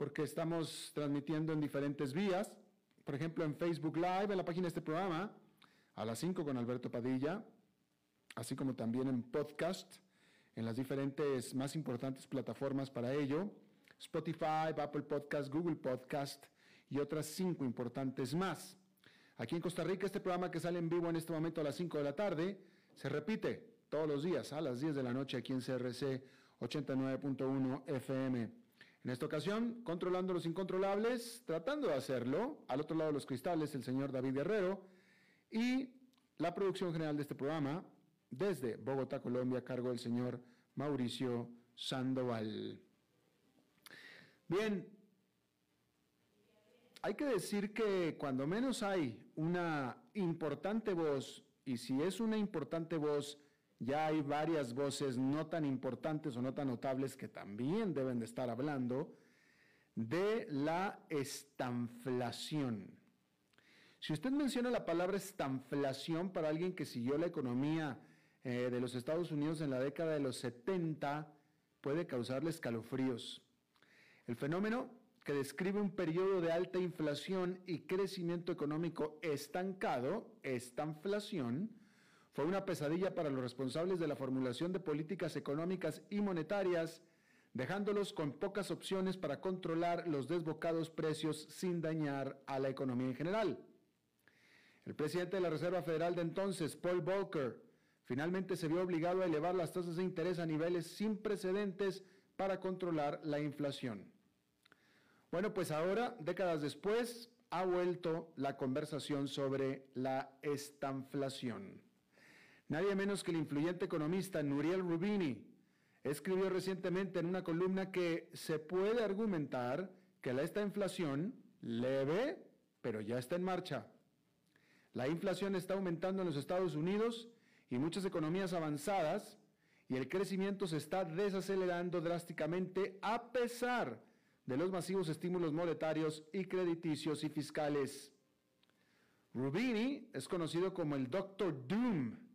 porque estamos transmitiendo en diferentes vías. Por ejemplo, en Facebook Live, en la página de este programa, a las 5 con Alberto Padilla, así como también en podcast, en las diferentes más importantes plataformas para ello, Spotify, Apple Podcast, Google Podcast y otras cinco importantes más. Aquí en Costa Rica, este programa que sale en vivo en este momento a las 5 de la tarde, se repite todos los días a las 10 de la noche aquí en CRC 89.1 FM. En esta ocasión, controlando los incontrolables, tratando de hacerlo, al otro lado de los cristales, el señor David Guerrero, y la producción general de este programa, desde Bogotá, Colombia, a cargo del señor Mauricio Sandoval. Bien, hay que decir que cuando menos hay una importante voz, y si es una importante voz, ya hay varias voces no tan importantes o no tan notables que también deben de estar hablando de la estanflación. Si usted menciona la palabra estanflación para alguien que siguió la economía eh, de los Estados Unidos en la década de los 70, puede causarle escalofríos. El fenómeno que describe un periodo de alta inflación y crecimiento económico estancado, estanflación, fue una pesadilla para los responsables de la formulación de políticas económicas y monetarias, dejándolos con pocas opciones para controlar los desbocados precios sin dañar a la economía en general. El presidente de la Reserva Federal de entonces, Paul Volcker, finalmente se vio obligado a elevar las tasas de interés a niveles sin precedentes para controlar la inflación. Bueno, pues ahora, décadas después, ha vuelto la conversación sobre la estanflación. Nadie menos que el influyente economista Nuriel Rubini escribió recientemente en una columna que se puede argumentar que la esta inflación leve, pero ya está en marcha. La inflación está aumentando en los Estados Unidos y muchas economías avanzadas y el crecimiento se está desacelerando drásticamente a pesar de los masivos estímulos monetarios y crediticios y fiscales. Rubini es conocido como el Dr. Doom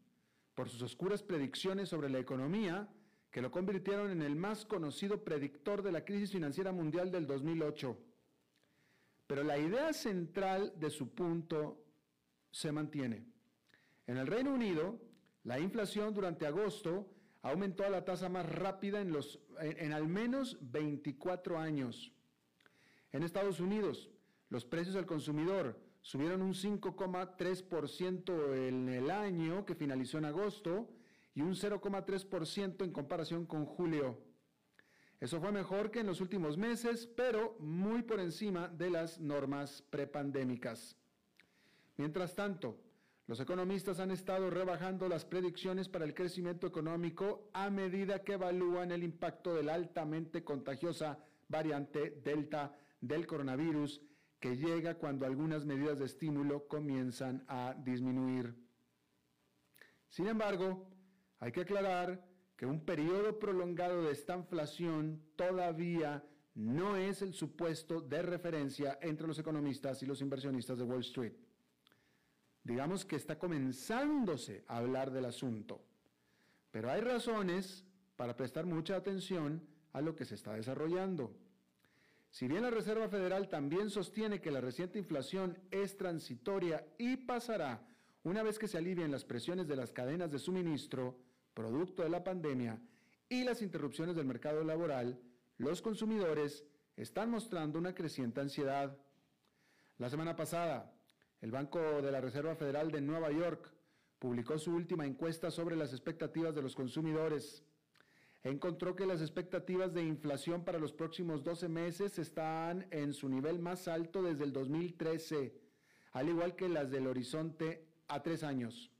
por sus oscuras predicciones sobre la economía que lo convirtieron en el más conocido predictor de la crisis financiera mundial del 2008. Pero la idea central de su punto se mantiene. En el Reino Unido, la inflación durante agosto aumentó a la tasa más rápida en, los, en, al menos 24 años. En Estados Unidos, los precios al consumidor subieron un 5,3% en el año que finalizó en agosto y un 0,3% en comparación con julio. Eso fue mejor que en los últimos meses, pero muy por encima de las normas prepandémicas. Mientras tanto, los economistas han estado rebajando las predicciones para el crecimiento económico a medida que evalúan el impacto de la altamente contagiosa variante Delta del coronavirus que llega cuando algunas medidas de estímulo comienzan a disminuir. Sin embargo, hay que aclarar que un periodo prolongado de estanflación todavía no es el supuesto de referencia entre los economistas y los inversionistas de Wall Street. Digamos que está comenzándose a hablar del asunto, pero hay razones para prestar mucha atención a lo que se está desarrollando. Si bien la Reserva Federal también sostiene que la reciente inflación es transitoria y pasará una vez que se alivien las presiones de las cadenas de suministro, producto de la pandemia, y las interrupciones del mercado laboral, los consumidores están mostrando una creciente ansiedad. La semana pasada, el Banco de la Reserva Federal de Nueva York publicó su última encuesta sobre las expectativas de los consumidores. Encontró que las expectativas de inflación para los próximos 12 meses están en su nivel más alto desde el 2013, al igual que las del horizonte a tres años.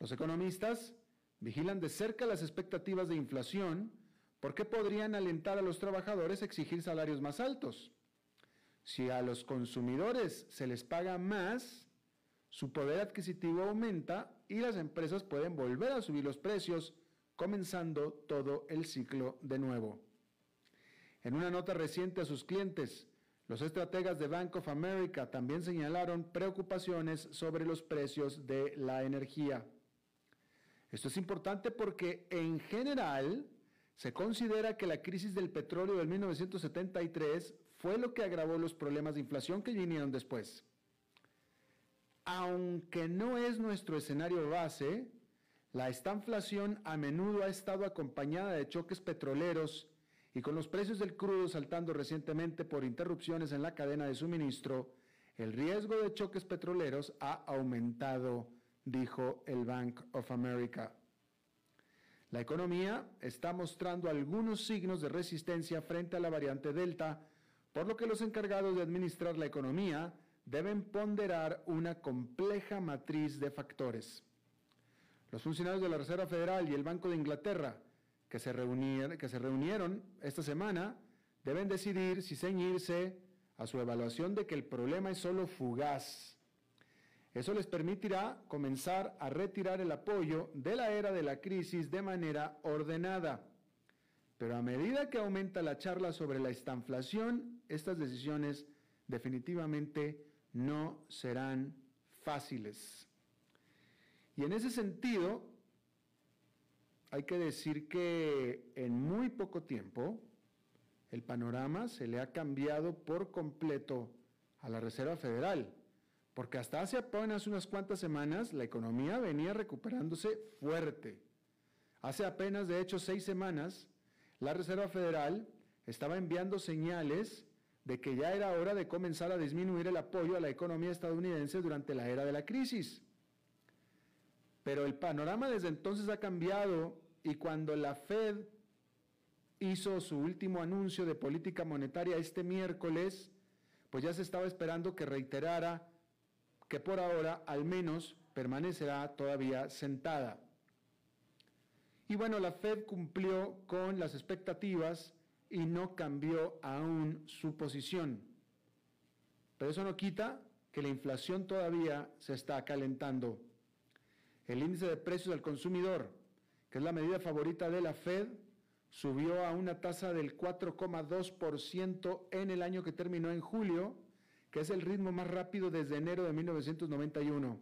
Los economistas vigilan de cerca las expectativas de inflación porque podrían alentar a los trabajadores a exigir salarios más altos. Si a los consumidores se les paga más, su poder adquisitivo aumenta y las empresas pueden volver a subir los precios, comenzando todo el ciclo de nuevo. En una nota reciente a sus clientes, los estrategas de Bank of America también señalaron preocupaciones sobre los precios de la energía. Esto es importante porque en general se considera que la crisis del petróleo del 1973 fue lo que agravó los problemas de inflación que vinieron después. Aunque no es nuestro escenario base, la estanflación a menudo ha estado acompañada de choques petroleros y con los precios del crudo saltando recientemente por interrupciones en la cadena de suministro, el riesgo de choques petroleros ha aumentado, dijo el Bank of America. La economía está mostrando algunos signos de resistencia frente a la variante Delta, por lo que los encargados de administrar la economía deben ponderar una compleja matriz de factores. Los funcionarios de la Reserva Federal y el Banco de Inglaterra, que se, reunieron, esta semana, deben decidir si ceñirse a su evaluación de que el problema es solo fugaz. Eso les permitirá comenzar a retirar el apoyo de la era de la crisis de manera ordenada. Pero a medida que aumenta la charla sobre la estanflación, estas decisiones definitivamente no serán fáciles. Y en ese sentido, hay que decir que en muy poco tiempo el panorama se le ha cambiado por completo a la Reserva Federal, porque hasta hace apenas unas cuantas semanas la economía venía recuperándose fuerte. Hace apenas, de hecho, seis semanas, la Reserva Federal estaba enviando señales de que ya era hora de comenzar a disminuir el apoyo a la economía estadounidense durante la era de la crisis. Pero el panorama desde entonces ha cambiado y cuando la Fed hizo su último anuncio de política monetaria este miércoles, pues ya se estaba esperando que reiterara que por ahora al menos permanecerá todavía sentada. Y bueno, la Fed cumplió con las expectativas y no cambió aún su posición. Pero eso no quita que la inflación todavía se está calentando. El índice de precios del consumidor, que es la medida favorita de la Fed, subió a una tasa del 4,2% en el año que terminó en julio, que es el ritmo más rápido desde enero de 1991.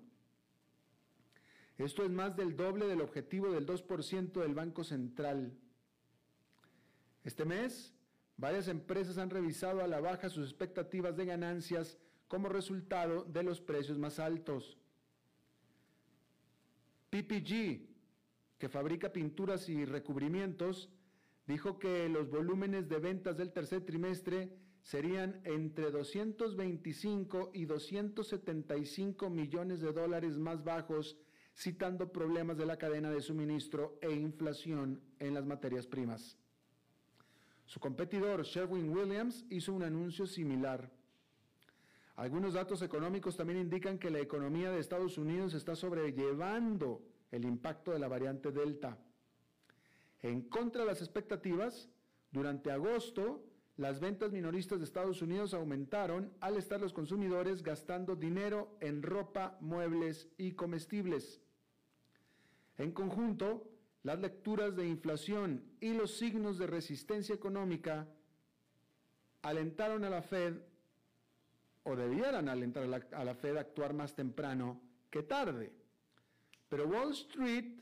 Esto es más del doble del objetivo del 2% del Banco Central. Este mes, varias empresas han revisado a la baja sus expectativas de ganancias como resultado de los precios más altos. PPG, que fabrica pinturas y recubrimientos, dijo que los volúmenes de ventas del tercer trimestre serían entre 225 y 275 millones de dólares más bajos, citando problemas de la cadena de suministro e inflación en las materias primas. Su competidor, Sherwin Williams, hizo un anuncio similar. Algunos datos económicos también indican que la economía de Estados Unidos está sobrellevando el impacto de la variante Delta. En contra de las expectativas, durante agosto, las ventas minoristas de Estados Unidos aumentaron al estar los consumidores gastando dinero en ropa, muebles y comestibles. En conjunto, las lecturas de inflación y los signos de resistencia económica alentaron a la Fed, o debieran alentar a la, Fed a actuar más temprano que tarde. Pero Wall Street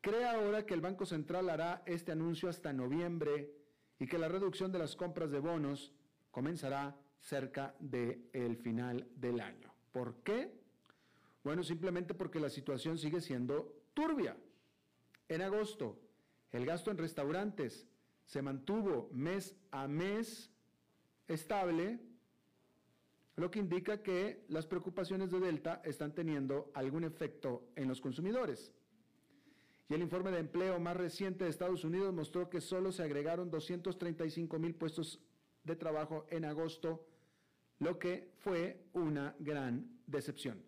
cree ahora que el Banco Central hará este anuncio hasta noviembre y que la reducción de las compras de bonos comenzará cerca del final del año. ¿Por qué? Bueno, simplemente porque la situación sigue siendo turbia. En agosto, el gasto en restaurantes se mantuvo mes a mes estable lo que indica que las preocupaciones de Delta están teniendo algún efecto en los consumidores. Y el informe de empleo más reciente de Estados Unidos mostró que solo se agregaron 235 mil puestos de trabajo en agosto, lo que fue una gran decepción.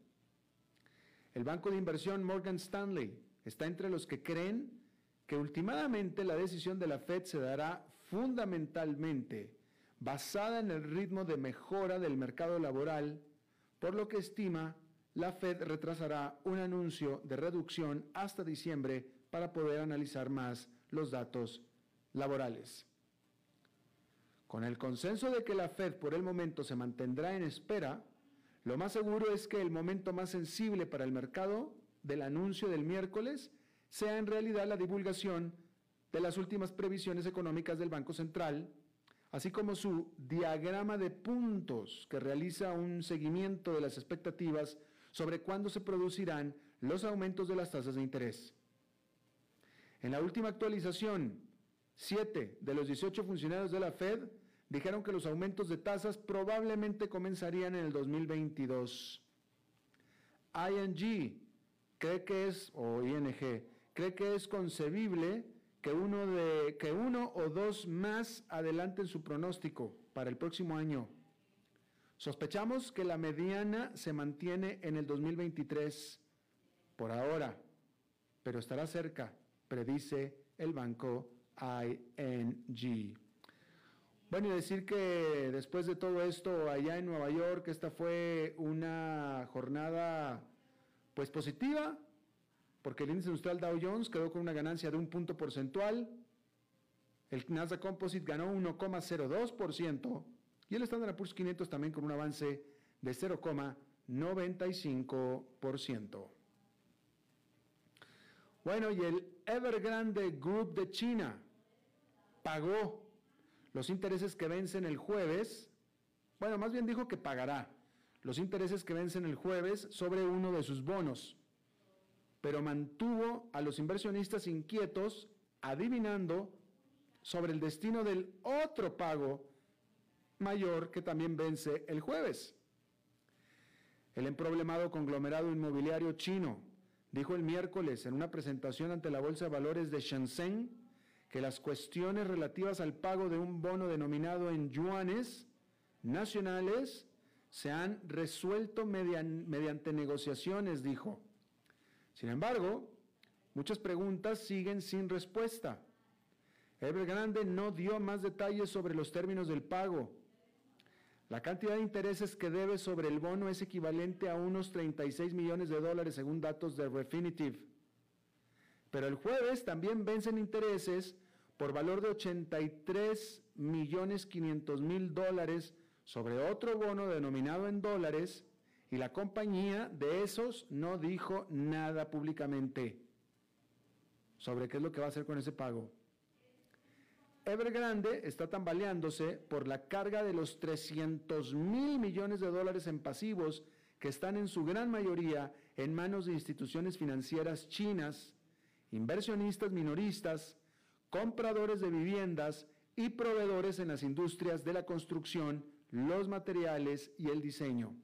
El banco de inversión Morgan Stanley está entre los que creen que últimamente la decisión de la Fed se dará fundamentalmente basada en el ritmo de mejora del mercado laboral, por lo que estima la Fed retrasará un anuncio de reducción hasta diciembre para poder analizar más los datos laborales. Con el consenso de que la Fed por el momento se mantendrá en espera, lo más seguro es que el momento más sensible para el mercado del anuncio del miércoles sea en realidad la divulgación de las últimas previsiones económicas del Banco Central, así como su diagrama de puntos que realiza un seguimiento de las expectativas sobre cuándo se producirán los aumentos de las tasas de interés. En la última actualización, siete de los 18 funcionarios de la Fed dijeron que los aumentos de tasas probablemente comenzarían en el 2022. ING cree que es, o ING, cree que es concebible que uno, de, que uno o dos más adelanten su pronóstico para el próximo año. Sospechamos que la mediana se mantiene en el 2023 por ahora, pero estará cerca, predice el banco ING. Bueno, y decir que después de todo esto allá en Nueva York, esta fue una jornada pues positiva, porque el índice industrial Dow Jones quedó con una ganancia de un punto porcentual, el Nasdaq Composite ganó 1,02%, y el Standard Poor's 500 también con un avance de 0,95%. Bueno, y el Evergrande Group de China pagó los intereses que vencen el jueves, bueno, más bien dijo que pagará los intereses que vencen el jueves sobre uno de sus bonos, pero mantuvo a los inversionistas inquietos adivinando sobre el destino del otro pago mayor que también vence el jueves. El emproblemado conglomerado inmobiliario chino dijo el miércoles en una presentación ante la Bolsa de Valores de Shenzhen que las cuestiones relativas al pago de un bono denominado en yuanes nacionales se han resuelto mediante negociaciones, dijo. Sin embargo, muchas preguntas siguen sin respuesta. Evergrande no dio más detalles sobre los términos del pago la cantidad de intereses que debe sobre el bono es equivalente a unos 36 millones de dólares según datos de Refinitiv. Pero el jueves también vencen intereses por valor de 83 millones 500 mil dólares sobre otro bono denominado en dólares y la compañía de esos no dijo nada públicamente sobre qué es lo que va a hacer con ese pago. Evergrande está tambaleándose por la carga de los 300 mil millones de dólares en pasivos que están en su gran mayoría en manos de instituciones financieras chinas, inversionistas minoristas, compradores de viviendas y proveedores en las industrias de la construcción, los materiales y el diseño.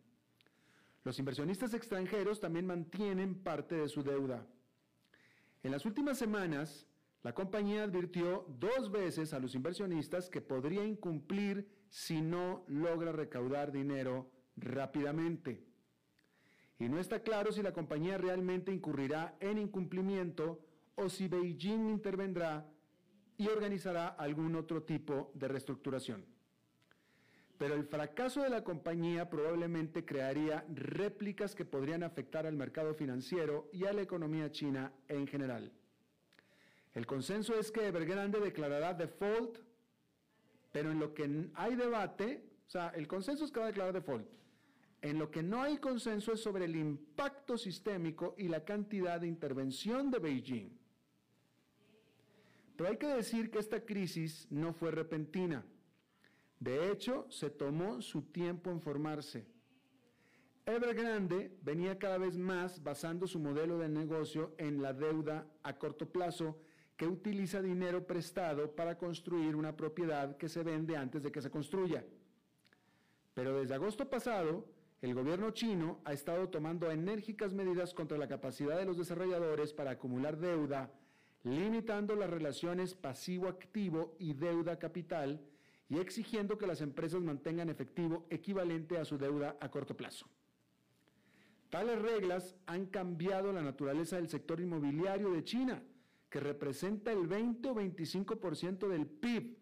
Los inversionistas extranjeros también mantienen parte de su deuda. En las últimas semanas, la compañía advirtió dos veces a los inversionistas que podría incumplir si no logra recaudar dinero rápidamente. Y no está claro si la compañía realmente incurrirá en incumplimiento o si Beijing intervendrá y organizará algún otro tipo de reestructuración. Pero el fracaso de la compañía probablemente crearía réplicas que podrían afectar al mercado financiero y a la economía china en general. El consenso es que Evergrande declarará default, pero en lo que hay debate, o sea, el consenso es que va a declarar default. En lo que no hay consenso es sobre el impacto sistémico y la cantidad de intervención de Beijing. Pero hay que decir que esta crisis no fue repentina. De hecho, se tomó su tiempo en formarse. Evergrande venía cada vez más basando su modelo de negocio en la deuda a corto plazo que utiliza dinero prestado para construir una propiedad que se vende antes de que se construya. Pero desde agosto pasado, el gobierno chino ha estado tomando enérgicas medidas contra la capacidad de los desarrolladores para acumular deuda, limitando las relaciones pasivo-activo y deuda capital y exigiendo que las empresas mantengan efectivo equivalente a su deuda a corto plazo. Tales reglas han cambiado la naturaleza del sector inmobiliario de China, que representa el 20 o 25% del PIB.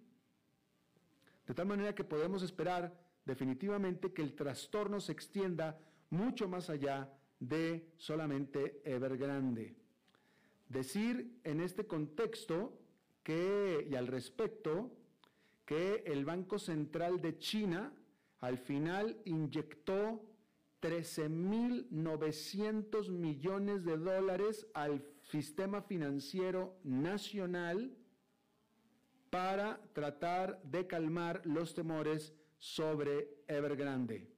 De tal manera que podemos esperar definitivamente que el trastorno se extienda mucho más allá de solamente Evergrande. Decir en este contexto que, y al respecto, que el Banco Central de China al final inyectó 13.900 millones de dólares al sistema financiero nacional para tratar de calmar los temores sobre Evergrande.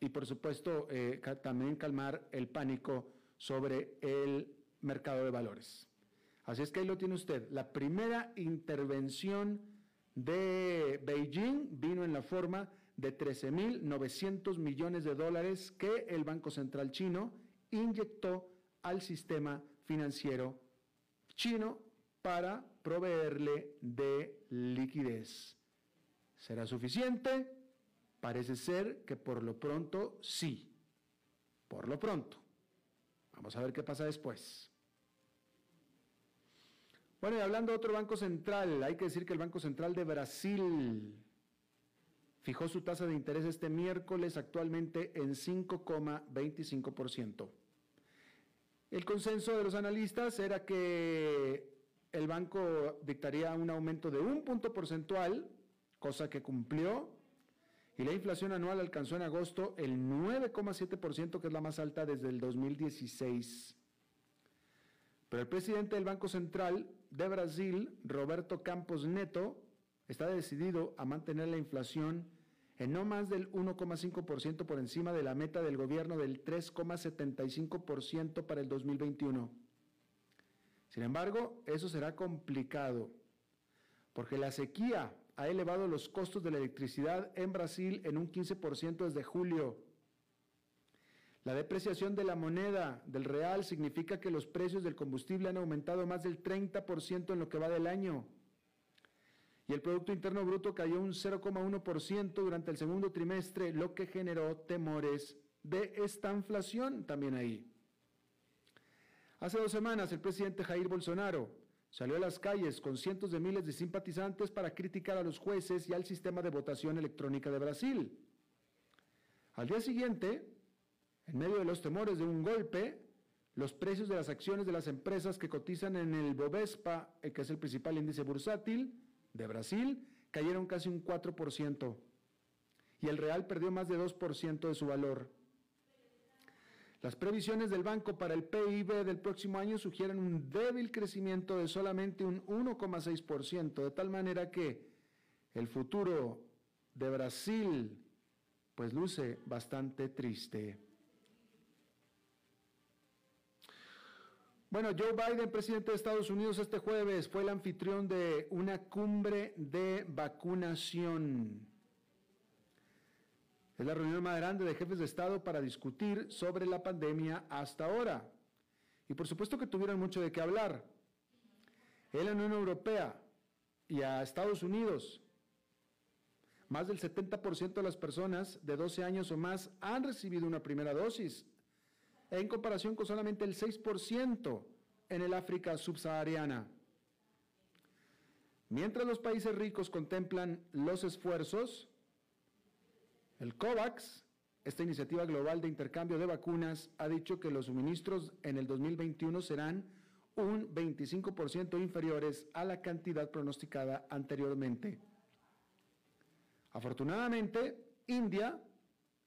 Y por supuesto, eh, también calmar el pánico sobre el mercado de valores. Así es que ahí lo tiene usted. La primera intervención de Beijing vino en la forma de 13.900 millones de dólares que el Banco Central chino inyectó al sistema financiero chino para proveerle de liquidez. ¿Será suficiente? Parece ser que por lo pronto sí. Por lo pronto. Vamos a ver qué pasa después. Bueno, y hablando de otro banco central, hay que decir que el Banco Central de Brasil fijó su tasa de interés este miércoles actualmente en 5,25%. El consenso de los analistas era que el banco dictaría un aumento de un punto porcentual, cosa que cumplió, y la inflación anual alcanzó en agosto el 9,7%, que es la más alta desde el 2016. Pero el presidente del Banco Central de Brasil, Roberto Campos Neto, está decidido a mantener la inflación en no más del 1,5% por encima de la meta del gobierno del 3,75% para el 2021. Sin embargo, eso será complicado, porque la sequía ha elevado los costos de la electricidad en Brasil en un 15% desde julio. La depreciación de la moneda del real significa que los precios del combustible han aumentado más del 30% en lo que va del año y el Producto Interno Bruto cayó un 0,1% durante el segundo trimestre, lo que generó temores de esta inflación también ahí. Hace dos semanas el presidente Jair Bolsonaro salió a las calles con cientos de miles de simpatizantes para criticar a los jueces y al sistema de votación electrónica de Brasil. Al día siguiente, en medio de los temores de un golpe, los precios de las acciones de las empresas que cotizan en el Bovespa, eh, que es el principal índice bursátil, de Brasil cayeron casi un 4% y el real perdió más de 2% de su valor. Las previsiones del banco para el PIB del próximo año sugieren un débil crecimiento de solamente un 1,6%, de tal manera que el futuro de Brasil pues luce bastante triste. Bueno, Joe Biden, presidente de Estados Unidos, este jueves fue el anfitrión de una cumbre de vacunación. Es la reunión más grande de jefes de Estado para discutir sobre la pandemia hasta ahora. Y por supuesto que tuvieron mucho de qué hablar. En la Unión Europea y a Estados Unidos, más del 70% de las personas de 12 años o más han recibido una primera dosis en comparación con solamente el 6% en el África subsahariana. Mientras los países ricos contemplan los esfuerzos, el COVAX, esta iniciativa global de intercambio de vacunas, ha dicho que los suministros en el 2021 serán un 25% inferiores a la cantidad pronosticada anteriormente. Afortunadamente, India,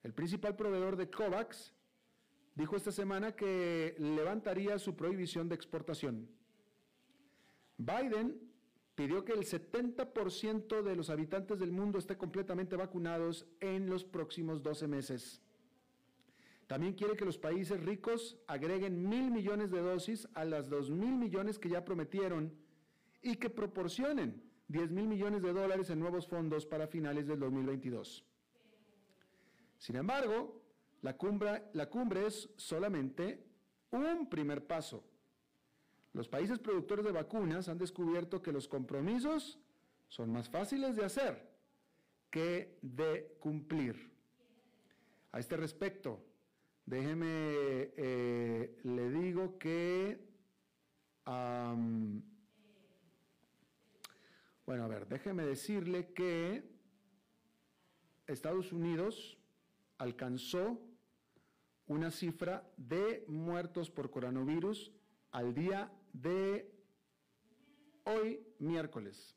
el principal proveedor de COVAX, dijo esta semana que levantaría su prohibición de exportación. Biden pidió que el 70% de los habitantes del mundo esté completamente vacunados en los próximos 12 meses. También quiere que los países ricos agreguen mil millones de dosis a las dos mil millones que ya prometieron y que proporcionen 10 mil millones de dólares en nuevos fondos para finales del 2022. Sin embargo, la cumbre, la cumbre es solamente un primer paso. Los países productores de vacunas han descubierto que los compromisos son más fáciles de hacer que de cumplir. A este respecto, déjeme, eh, le digo que, bueno, a ver, déjeme decirle que Estados Unidos alcanzó una cifra de muertos por coronavirus al día de hoy, miércoles.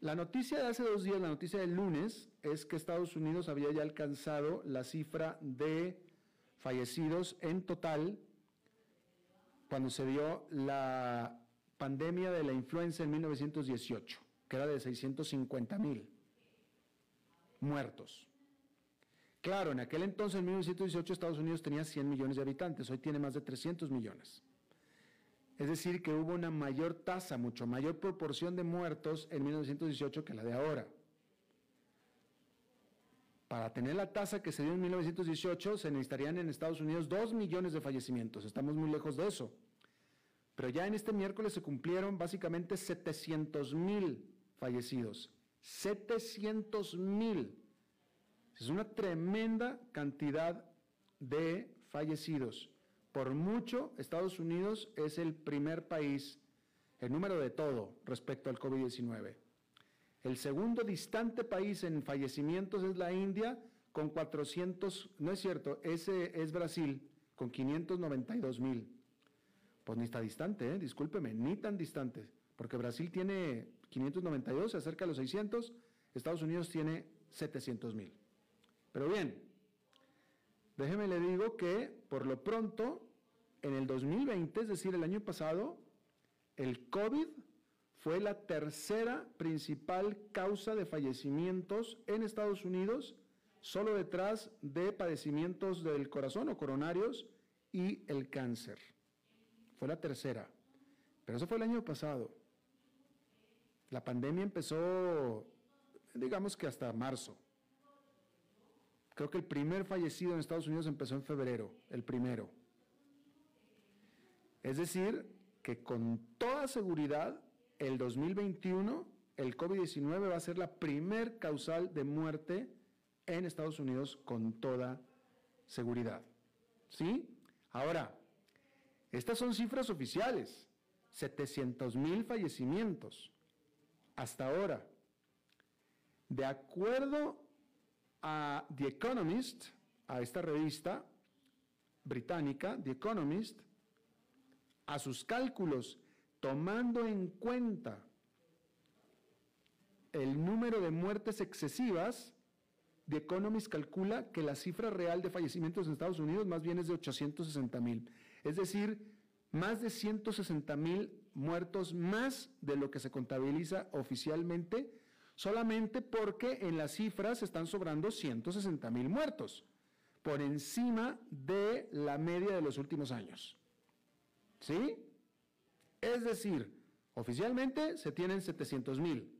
La noticia de hace dos días, la noticia del lunes, es que Estados Unidos había ya alcanzado la cifra de fallecidos en total cuando se dio la pandemia de la influenza en 1918, que era de 650 mil muertos. Claro, en aquel entonces, en 1918, Estados Unidos tenía 100 millones de habitantes, hoy tiene más de 300 millones. Es decir, que hubo una mayor tasa, mucho mayor proporción de muertos en 1918 que la de ahora. Para tener la tasa que se dio en 1918 se necesitarían en Estados Unidos 2 millones de fallecimientos. Estamos muy lejos de eso. Pero ya en este miércoles se cumplieron básicamente 700 mil fallecidos. 700 mil. Es una tremenda cantidad de fallecidos. Por mucho, Estados Unidos es el primer país, el número de todo respecto al COVID-19. El segundo distante país en fallecimientos es la India con 400, no es cierto, ese es Brasil con 592 mil. Pues ni está distante, ¿eh? discúlpeme, ni tan distante, porque Brasil tiene 592, se acerca a los 600, Estados Unidos tiene 700 mil. Pero bien, Déjeme le digo que, por lo pronto, en el 2020, es decir, el año pasado, el COVID fue la tercera principal causa de fallecimientos en Estados Unidos, solo detrás de padecimientos del corazón o coronarios y el cáncer. Fue la tercera. Pero eso fue el año pasado. La pandemia empezó, digamos que hasta marzo. Creo que el primer fallecido en Estados Unidos empezó en febrero, el primero. Es decir, que con toda seguridad, el 2021, el COVID-19 va a ser la primer causal de muerte en Estados Unidos con toda seguridad. ¿Sí? Ahora, estas son cifras oficiales. 700 mil fallecimientos hasta ahora. De acuerdo a The Economist, a esta revista británica, The Economist, a sus cálculos, tomando en cuenta el número de muertes excesivas, The Economist calcula que la cifra real de fallecimientos en Estados Unidos más bien es de 860 mil. Es decir, más de 160 mil muertos más de lo que se contabiliza oficialmente solamente porque en las cifras están sobrando 160 mil muertos, por encima de la media de los últimos años. ¿Sí? Es decir, oficialmente se tienen 700 mil,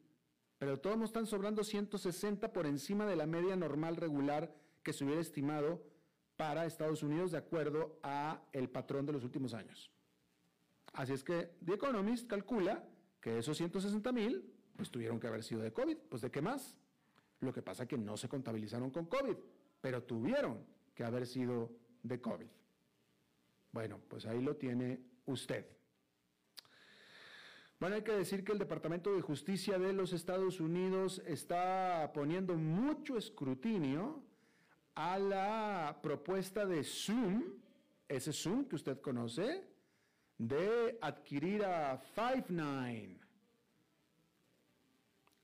pero todos están sobrando 160 por encima de la media normal regular que se hubiera estimado para Estados Unidos de acuerdo a el patrón de los últimos años. Así es que The Economist calcula que esos 160 mil pues tuvieron que haber sido de COVID. Pues de qué más? Lo que pasa es que no se contabilizaron con COVID, pero tuvieron que haber sido de COVID. Bueno, pues ahí lo tiene usted. Bueno, hay que decir que el Departamento de Justicia de los Estados Unidos está poniendo mucho escrutinio a la propuesta de Zoom, ese Zoom que usted conoce, de adquirir a Five9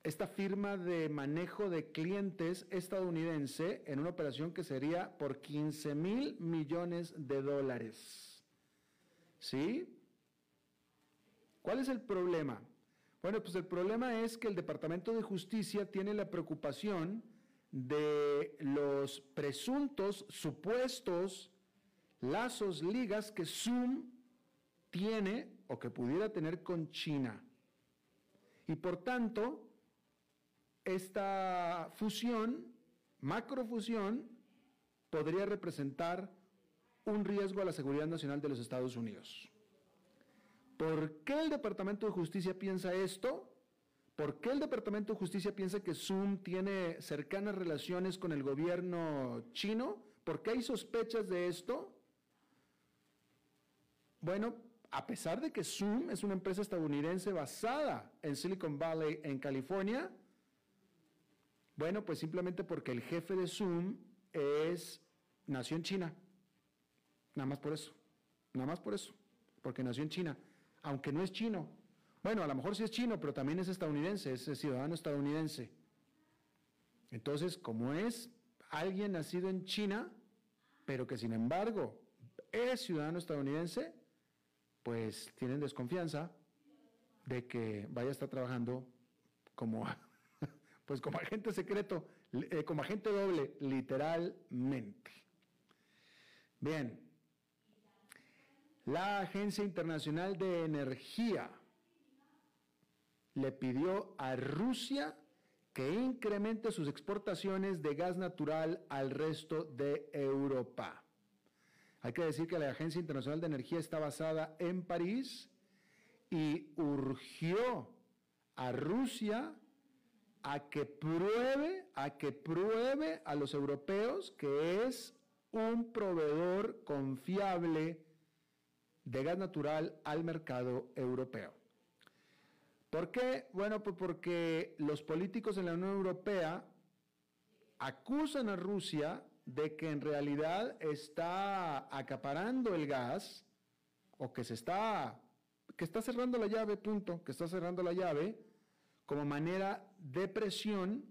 esta firma de manejo de clientes estadounidense en una operación que sería por 15 mil millones de dólares. ¿Sí? ¿Cuál es el problema? Bueno, pues el problema es que el Departamento de Justicia tiene la preocupación de los presuntos, supuestos lazos, ligas que Zoom tiene o que pudiera tener con China. Y por tanto, esta fusión macrofusión podría representar un riesgo a la seguridad nacional de los Estados Unidos. ¿Por qué el Departamento de Justicia piensa esto? ¿Por qué el Departamento de Justicia piensa que Zoom tiene cercanas relaciones con el gobierno chino? ¿Por qué hay sospechas de esto? Bueno, a pesar de que Zoom es una empresa estadounidense basada en Silicon Valley, en California, bueno, pues simplemente porque el jefe de Zoom es, nació en China. Nada más por eso. Nada más por eso. Porque nació en China. Aunque no es chino. Bueno, a lo mejor sí es chino, pero también es estadounidense, es ciudadano estadounidense. Entonces, como es alguien nacido en China, pero que sin embargo es ciudadano estadounidense, pues tienen desconfianza de que vaya a estar trabajando como pues como agente secreto, eh, como agente doble, literalmente. Bien, la Agencia Internacional de Energía le pidió a Rusia que incremente sus exportaciones de gas natural al resto de Europa. Hay que decir que la Agencia Internacional de Energía está basada en París y urgió a Rusia a que pruebe, a que pruebe a los europeos que es un proveedor confiable de gas natural al mercado europeo. ¿Por qué? Bueno, pues porque los políticos en la Unión Europea acusan a Rusia de que en realidad está acaparando el gas o que se está que está cerrando la llave, punto, que está cerrando la llave como manera de presión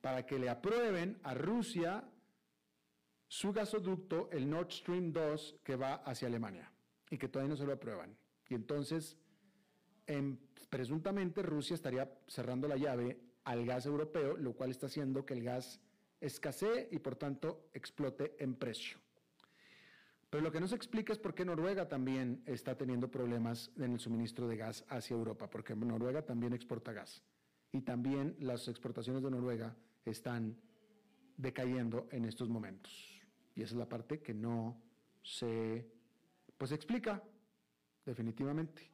para que le aprueben a Rusia su gasoducto, el Nord Stream 2, que va hacia Alemania y que todavía no se lo aprueban. Y entonces, presuntamente, Rusia estaría cerrando la llave al gas europeo, lo cual está haciendo que el gas escasee y por tanto explote en precio. Pero lo que no se explica es por qué Noruega también está teniendo problemas en el suministro de gas hacia Europa, porque Noruega también exporta gas. Y también las exportaciones de Noruega están decayendo en estos momentos. Y esa es la parte que no se pues explica definitivamente.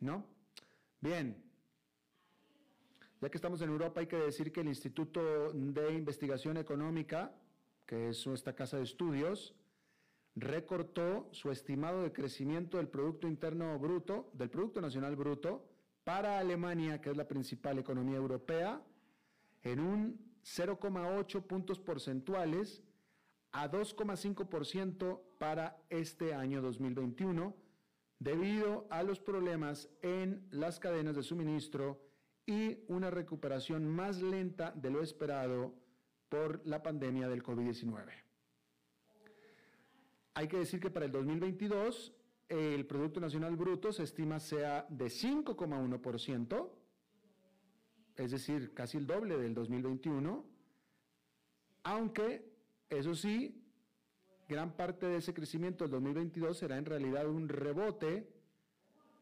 ¿No? Bien. Ya que estamos en Europa hay que decir que el Instituto de Investigación Económica, que es esta casa de estudios, recortó su estimado de crecimiento del Producto Interno Bruto, del Producto Nacional Bruto, para Alemania, que es la principal economía europea, en un 0,8 puntos porcentuales a 2,5% para este año 2021, debido a los problemas en las cadenas de suministro y una recuperación más lenta de lo esperado por la pandemia del COVID-19. Hay que decir que para el 2022 el Producto Nacional Bruto se estima sea de 5,1%, es decir, casi el doble del 2021, aunque, eso sí, gran parte de ese crecimiento del 2022 será en realidad un rebote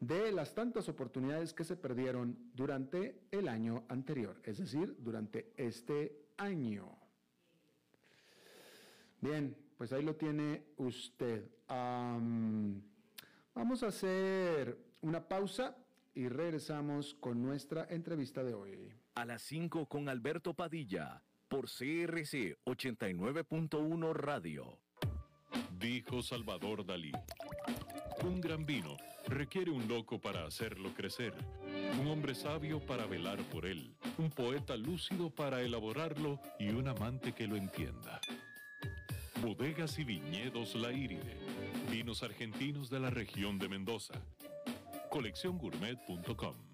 de las tantas oportunidades que se perdieron durante el año anterior, es decir, durante este año. Bien, pues ahí lo tiene usted. vamos a hacer una pausa y regresamos con nuestra entrevista de hoy. A las 5 con Alberto Padilla, por CRC 89.1 Radio. Dijo Salvador Dalí. Un gran vino requiere un loco para hacerlo crecer, un hombre sabio para velar por él, un poeta lúcido para elaborarlo y un amante que lo entienda. Bodegas y viñedos La Iride. Vinos argentinos de la región de Mendoza. Colecciongourmet.com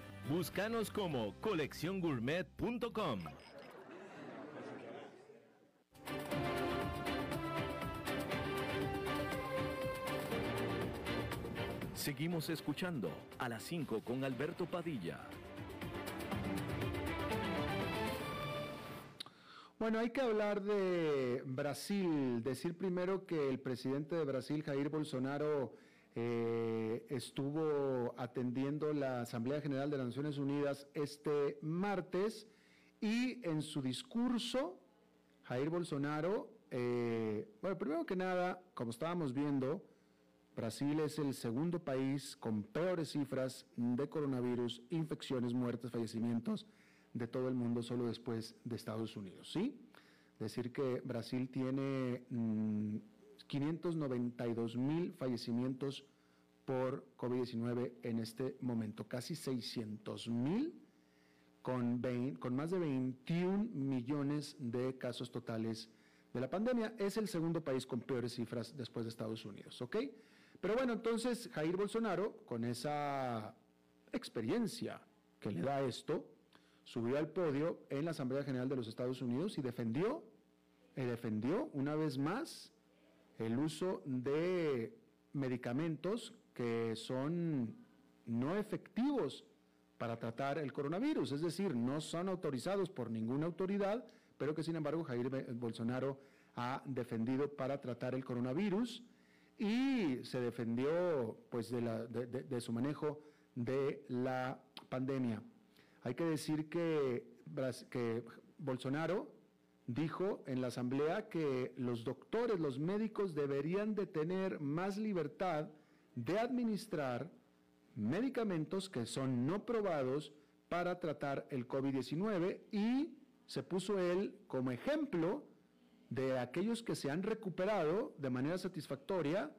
Búscanos como colecciongourmet.com. Seguimos escuchando a las 5 con Alberto Padilla. Bueno, hay que hablar de Brasil. Decir primero que el presidente de Brasil, Jair Bolsonaro, eh, estuvo atendiendo la Asamblea General de las Naciones Unidas este martes y en su discurso, Jair Bolsonaro, eh, bueno, primero que nada, como estábamos viendo, Brasil es el segundo país con peores cifras de coronavirus, infecciones, muertes, fallecimientos de todo el mundo solo después de Estados Unidos, ¿sí? Decir que Brasil tiene 592 mm, mil fallecimientos por COVID-19 en este momento, casi 600 mil, con, más de 21 millones de casos totales de la pandemia. Es el segundo país con peores cifras después de Estados Unidos, ¿ok? Pero bueno, entonces Jair Bolsonaro, con esa experiencia que le da esto, subió al podio en la Asamblea General de los Estados Unidos y defendió, y defendió una vez más el uso de medicamentos que son no efectivos para tratar el coronavirus, es decir, no son autorizados por ninguna autoridad, pero que sin embargo Jair Bolsonaro ha defendido para tratar el coronavirus y se defendió pues de, su manejo de la pandemia. Hay que decir que, que Bolsonaro dijo en la asamblea que los doctores, los médicos deberían de tener más libertad de administrar medicamentos que son no probados para tratar el COVID-19 y se puso él como ejemplo de aquellos que se han recuperado de manera satisfactoria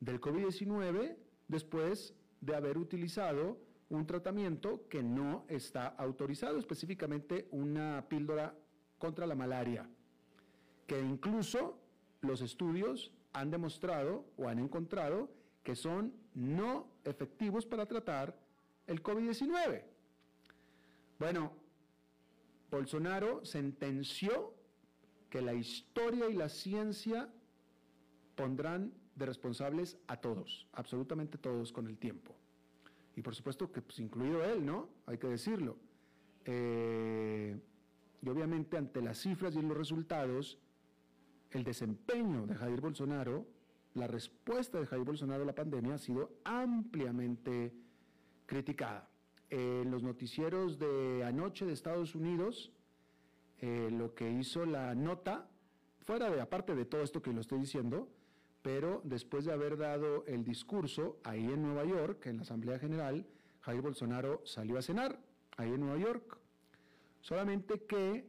del COVID-19 después de haber utilizado un tratamiento que no está autorizado, específicamente una píldora contra la malaria, que incluso los estudios han demostrado o han encontrado que son no efectivos para tratar el COVID-19. Bueno, Bolsonaro sentenció que la historia y la ciencia pondrán de responsables a todos, absolutamente todos con el tiempo. Y por supuesto que pues, incluido él, ¿no? Hay que decirlo. Eh, y obviamente ante las cifras y los resultados, el desempeño de Jair Bolsonaro, la respuesta de Jair Bolsonaro a la pandemia ha sido ampliamente criticada. en los noticieros de anoche de Estados Unidos, eh, lo que hizo la nota, fuera de, aparte de todo esto que lo estoy diciendo, pero después de haber dado el discurso ahí en Nueva York, en la Asamblea General, Jair Bolsonaro salió a cenar ahí en Nueva York. Solamente que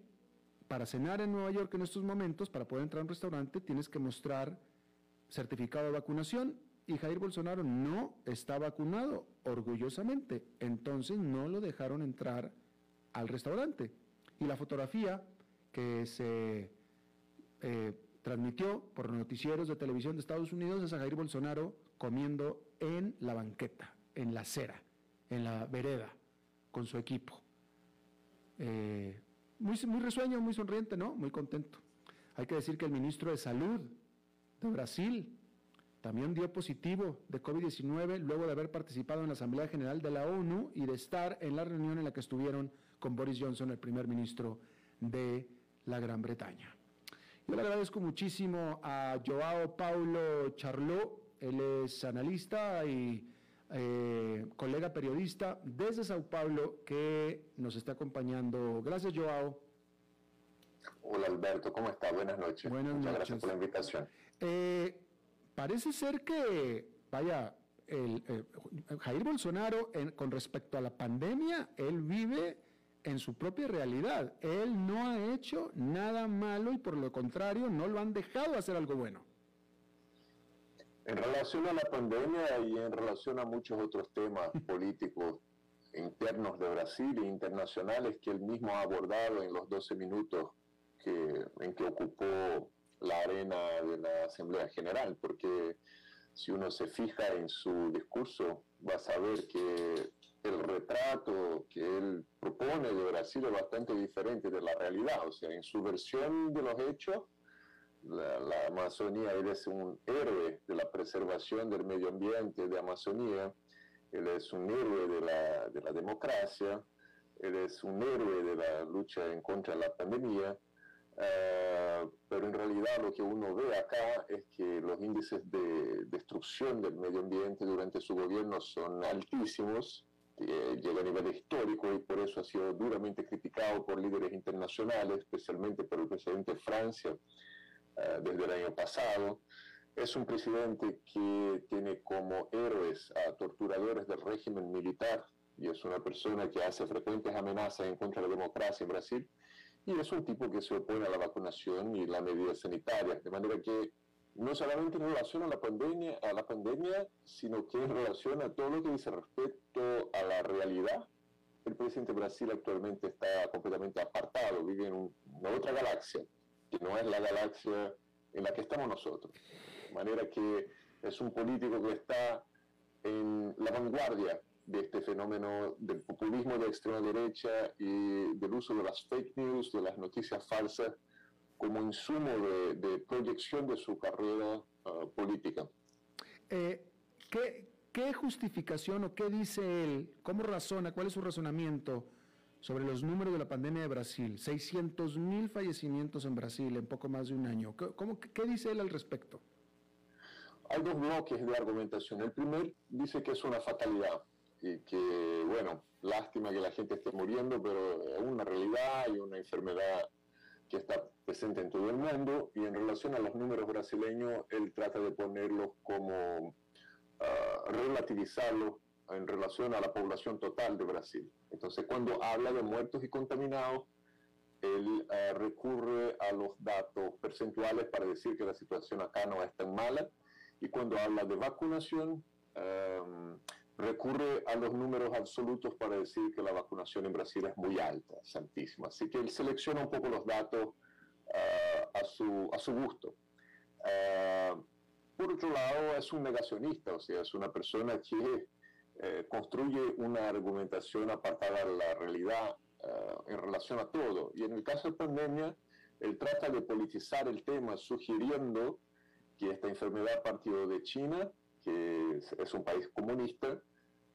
para cenar en Nueva York en estos momentos, para poder entrar a un restaurante, tienes que mostrar certificado de vacunación y Jair Bolsonaro no está vacunado, orgullosamente. Entonces no lo dejaron entrar al restaurante y la fotografía que se eh, transmitió por noticieros de televisión de Estados Unidos es a Jair Bolsonaro comiendo en la banqueta, en la acera, en la vereda, con su equipo. Eh, muy, muy risueño, muy sonriente, ¿no? Muy contento. Hay que decir que el ministro de Salud de Brasil también dio positivo de COVID-19 luego de haber participado en la Asamblea General de la ONU y de estar en la reunión en la que estuvieron con Boris Johnson, el primer ministro de la Gran Bretaña. Yo le agradezco muchísimo a Joao Paulo Charlot, él es analista y eh, colega periodista desde Sao Paulo que nos está acompañando. Gracias, Joao. Hola Alberto, ¿cómo está? Buenas noches. Buenas Muchas noches. gracias por la invitación. Eh, parece ser que, vaya, el, eh, Jair Bolsonaro, con respecto a la pandemia, él vive en su propia realidad. Él no ha hecho nada malo y por lo contrario no lo han dejado hacer algo bueno. En relación a la pandemia y en relación a muchos otros temas políticos internos de Brasil e internacionales que él mismo ha abordado en los 12 minutos que, en que ocupó la arena de la Asamblea General, porque si uno se fija en su discurso, va a saber que el retrato que él propone de Brasil es bastante diferente de la realidad. O sea, en su versión de los hechos, la, la Amazonía, él es un héroe de la preservación del medio ambiente de Amazonía, él es un héroe de la, de la democracia, él es un héroe de la lucha en contra de la pandemia, eh, pero en realidad lo que uno ve acá es que los índices de destrucción del medio ambiente durante su gobierno son altísimos, eh, llega a nivel histórico y por eso ha sido duramente criticado por líderes internacionales, especialmente por el presidente de Francia eh, desde el año pasado. Es un presidente que tiene como héroes a torturadores del régimen militar y es una persona que hace frecuentes amenazas en contra de la democracia en Brasil y es un tipo que se opone a la vacunación y las medidas sanitarias, de manera que no solamente en relación a la pandemia, a la pandemia, sino que en relación a todo lo que dice respecto a la realidad, el presidente de Brasil actualmente está completamente apartado, vive en una otra galaxia, que no es la galaxia en la que estamos nosotros. De manera que es un político que está en la vanguardia de este fenómeno del populismo de extrema derecha y del uso de las fake news, de las noticias falsas, como insumo de, proyección de su carrera ah, política. Eh, ¿qué, ¿Qué justificación o qué dice él? ¿Cómo razona? ¿Cuál es su razonamiento sobre los números de la pandemia de Brasil? 600 mil fallecimientos en Brasil en poco más de un año. ¿Cómo, ¿Qué dice él al respecto? Hay dos bloques de argumentación. El primer dice que es una fatalidad y que, bueno, lástima que la gente esté muriendo, pero es una realidad y una enfermedad que está presente en todo el mundo y en relación a los números brasileños, él trata de ponerlos como, uh, relativizarlos en relación a la población total de Brasil. Entonces, cuando habla de muertos y contaminados, él uh, recurre a los datos percentuales para decir que la situación acá no es tan mala y cuando habla de vacunación, um, recurre a los números absolutos para decir que la vacunación en Brasil es muy alta, santísima. Así que él selecciona un poco los datos uh, a, su, a su gusto. Uh, por otro lado, es un negacionista, o sea, es una persona que eh, construye una argumentación apartada de la realidad uh, en relación a todo. Y en el caso de pandemia, él trata de politizar el tema sugiriendo que esta enfermedad partió de China que es, un país comunista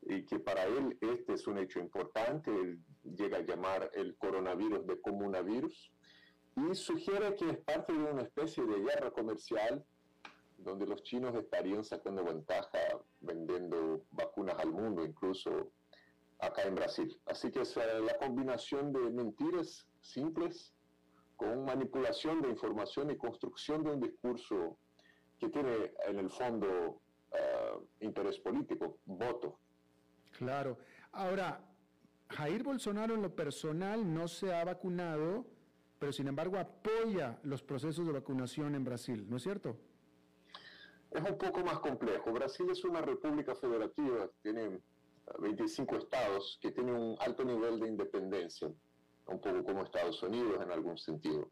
y que para él este es un hecho importante, llega a llamar el coronavirus de comunavirus y sugiere que es parte de una especie de guerra comercial donde los chinos estarían sacando ventaja vendiendo vacunas al mundo, incluso acá en Brasil. Así que es la combinación de mentiras simples con manipulación de información y construcción de un discurso que tiene en el fondo eh, interés político, voto. Claro. Ahora, Jair Bolsonaro en lo personal no se ha vacunado, pero sin embargo apoya los procesos de vacunación en Brasil, ¿no es cierto? Es un poco más complejo. Brasil es una república federativa, tiene 25 estados que tienen un alto nivel de independencia, un poco como Estados Unidos en algún sentido.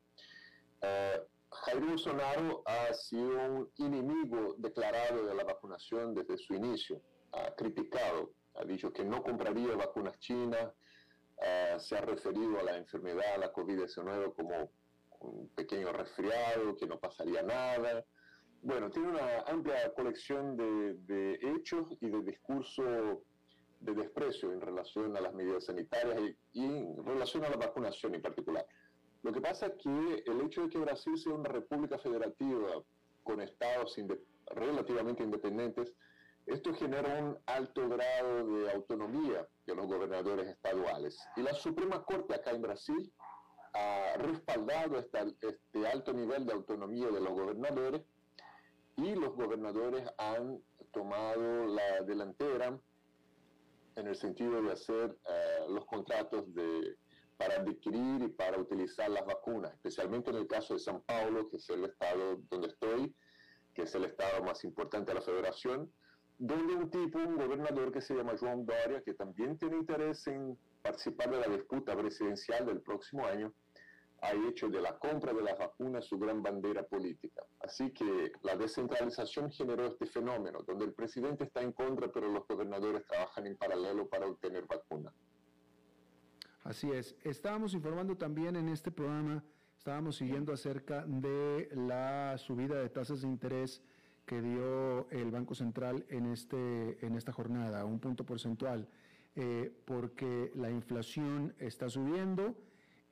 Uh, Jair Bolsonaro ha sido un enemigo declarado de la vacunación desde su inicio. Ha criticado, ha dicho que no compraría vacunas chinas, se ha referido a la enfermedad, a la COVID-19 como un pequeño resfriado, que no pasaría nada. Bueno, tiene una amplia colección de, hechos y de discurso de desprecio en relación a las medidas sanitarias y en relación a la vacunación en particular. Lo que pasa es que el hecho de que Brasil sea una república federativa con estados relativamente independientes, esto genera un alto grado de autonomía de los gobernadores estaduales. Y la Suprema Corte acá en Brasil ha respaldado este alto nivel de autonomía de los gobernadores y los gobernadores han tomado la delantera en el sentido de hacer eh, los contratos de para adquirir y para utilizar las vacunas, especialmente en el caso de San Paulo, que es el estado donde estoy, que es el estado más importante de la federación, donde un tipo, un gobernador que se llama João Doria, que también tiene interés en participar de la disputa presidencial del próximo año, ha hecho de la compra de las vacunas su gran bandera política. Así que la descentralización generó este fenómeno, donde el presidente está en contra, pero los gobernadores trabajan en paralelo para obtener vacunas. Así es. Estábamos informando también en este programa, estábamos siguiendo acerca de la subida de tasas de interés que dio el Banco Central en, este, en esta jornada, un punto porcentual, eh, porque la inflación está subiendo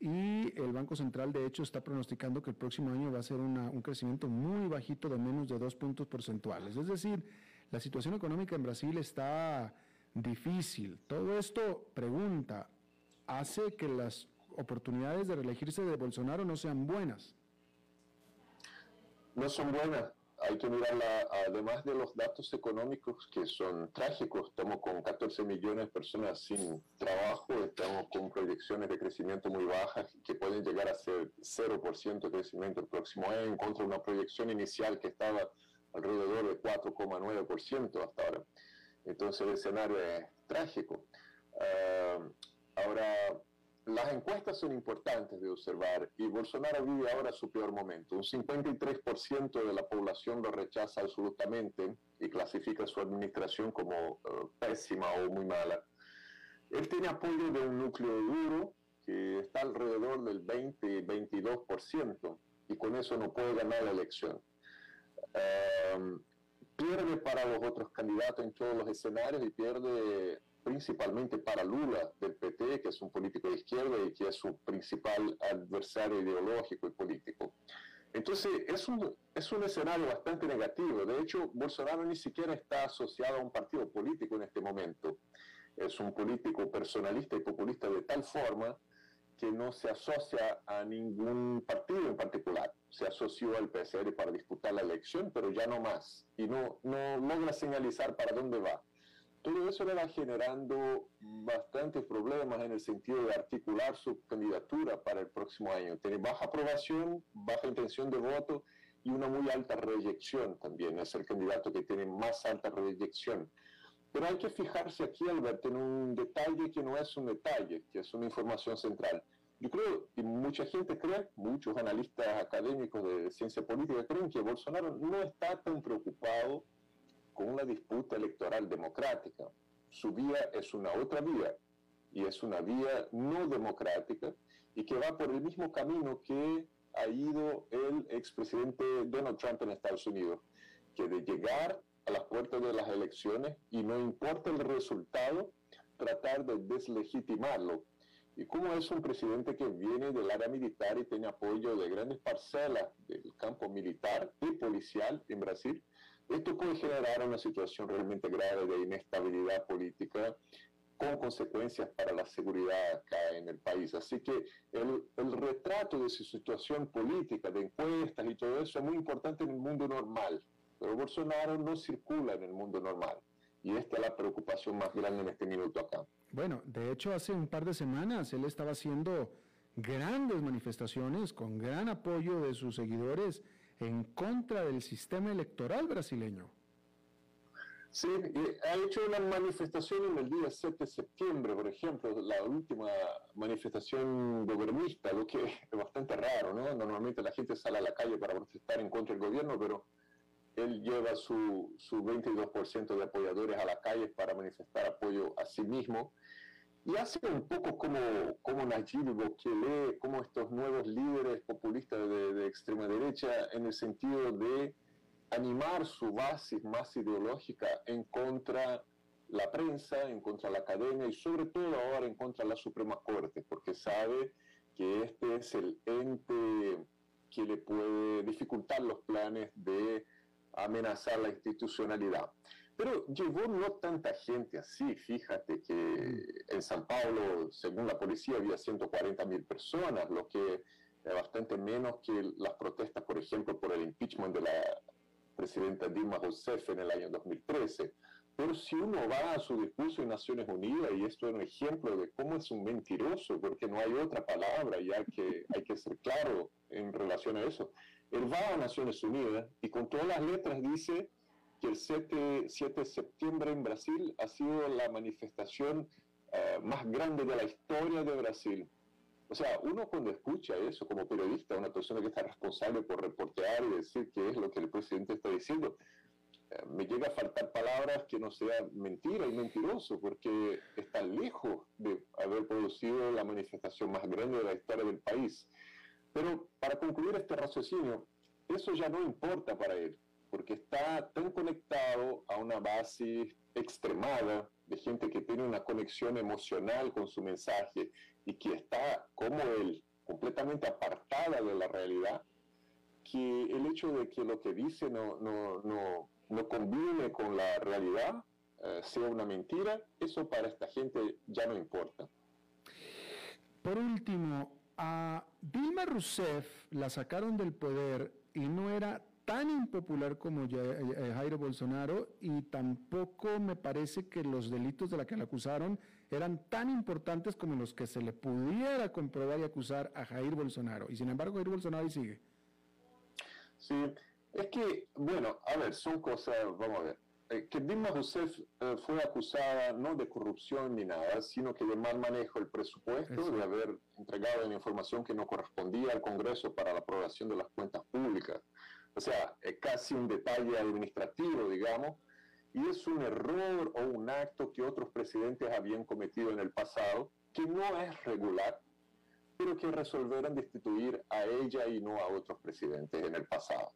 y el Banco Central de hecho está pronosticando que el próximo año va a ser un crecimiento muy bajito de menos de dos puntos porcentuales. Es decir, la situación económica en Brasil está difícil. Todo esto, pregunta, hace que las oportunidades de reelegirse de Bolsonaro no sean buenas. No son buenas hay que mirarla, además de los datos económicos que son trágicos, estamos con 14 millones de personas sin trabajo, estamos con proyecciones de crecimiento muy bajas que pueden llegar a ser 0% de crecimiento el próximo año, en contra de una proyección inicial que estaba alrededor de 4,9% hasta ahora. Entonces el escenario es trágico. Ah, ahora, las encuestas son importantes de observar y Bolsonaro vive ahora su peor momento. Un 53% de la población lo rechaza absolutamente y clasifica su administración como eh, pésima o muy mala. Él tiene apoyo de un núcleo duro que está alrededor del 20-22% y con eso no puede ganar la elección. Em, pierde para los otros candidatos en todos los escenarios y pierde principalmente para Lula del PT, que es un político de izquierda y que es su principal adversario ideológico y político. Entonces, es un, es un escenario bastante negativo. De hecho, Bolsonaro ni siquiera está asociado a un partido político en este momento. Es un político personalista y populista de tal forma que no se asocia a ningún partido en particular. Se asoció al PSR para disputar la elección, pero ya no más. Y no, no logra señalizar para dónde va todo eso le va generando bastantes problemas en el sentido de articular su candidatura para el próximo año. Tiene baja aprobación, baja intención de voto y una muy alta reyección también. Es el candidato que tiene más alta reyección. Pero hay que fijarse aquí, Alberto, en un detalle que no es un detalle, que es una información central. Yo creo, y mucha gente cree, muchos analistas académicos de ciencia política creen que Bolsonaro no está tan preocupado con una disputa electoral democrática. Su vía es una otra vía y es una vía no democrática y que va por el mismo camino que ha ido el expresidente Donald Trump en Estados Unidos, que de llegar a las puertas de las elecciones y no importa el resultado, tratar de deslegitimarlo. Y como es un presidente que viene del área militar y tiene apoyo de grandes parcelas del campo militar y policial en Brasil, esto puede generar una situación realmente grave de inestabilidad política con consecuencias para la seguridad acá en el país. Así que el, el, retrato de su situación política, de encuestas y todo eso es muy importante en el mundo normal, pero Bolsonaro no circula en el mundo normal. Y esta es la preocupación más grande en este minuto acá. Bueno, de hecho hace un par de semanas él estaba haciendo grandes manifestaciones con gran apoyo de sus seguidores en contra del sistema electoral brasileño. Sí, ha hecho una manifestación en el día 7 de septiembre, por ejemplo, la última manifestación gobernista, lo que es bastante raro, ¿no? Normalmente la gente sale a la calle para protestar en contra del gobierno, pero él lleva su, su 22% de apoyadores a la calle para manifestar apoyo a sí mismo y hace un poco como, como Nayib Bukele, como estos nuevos líderes populistas de, extrema derecha, en el sentido de animar su base más ideológica en contra la prensa, en contra la academia y sobre todo ahora en contra la Suprema Corte, porque sabe que este es el ente que le puede dificultar los planes de amenazar la institucionalidad. Pero llevó no tanta gente así, fíjate que mm. en San Paulo, según la policía, había 140 mil personas, lo que es bastante menos que las protestas, por ejemplo, por el impeachment de la presidenta Dilma Rousseff en el año 2013. Pero si uno va a su discurso en Naciones Unidas, y esto es un ejemplo de cómo es un mentiroso, porque no hay otra palabra, ya que hay que ser claro en relación a eso. Él va a Naciones Unidas y con todas las letras dice que el 7, 7 de septiembre en Brasil ha sido la manifestación eh, más grande de la historia de Brasil. O sea, uno cuando escucha eso como periodista, una persona que está responsable por reportear y decir qué es lo que el presidente está diciendo, eh, me llega a faltar palabras que no sean mentira y mentiroso, porque está lejos de haber producido la manifestación más grande de la historia del país. Pero para concluir este raciocinio, eso ya no importa para él, porque está tan conectado a una base extremada de gente que tiene una conexión emocional con su mensaje y que está, como él, completamente apartada de la realidad, que el hecho de que lo que dice no, no, no no combine con la realidad, eh, sea una mentira, eso para esta gente ya no importa. Por último, a Dilma Rousseff la sacaron del poder y no era tan impopular como eh, eh, Jairo Bolsonaro y tampoco me parece que los delitos de la que la acusaron eran tan importantes como los que se le pudiera comprobar y acusar a Jair Bolsonaro. Y sin embargo, Jair Bolsonaro ahí sigue. Sí, es que, bueno, a ver, son cosas, vamos a ver. Eh, que Dilma Rousseff eh, fue acusada no de corrupción ni nada, sino que de mal manejo del presupuesto, de haber entregado la información que no correspondía al Congreso para la aprobación de las cuentas públicas. O sea, es casi un detalle administrativo, digamos, y es un error o un acto que otros presidentes habían cometido en el pasado, que no es regular, pero que resolvieron destituir a ella y no a otros presidentes en el pasado.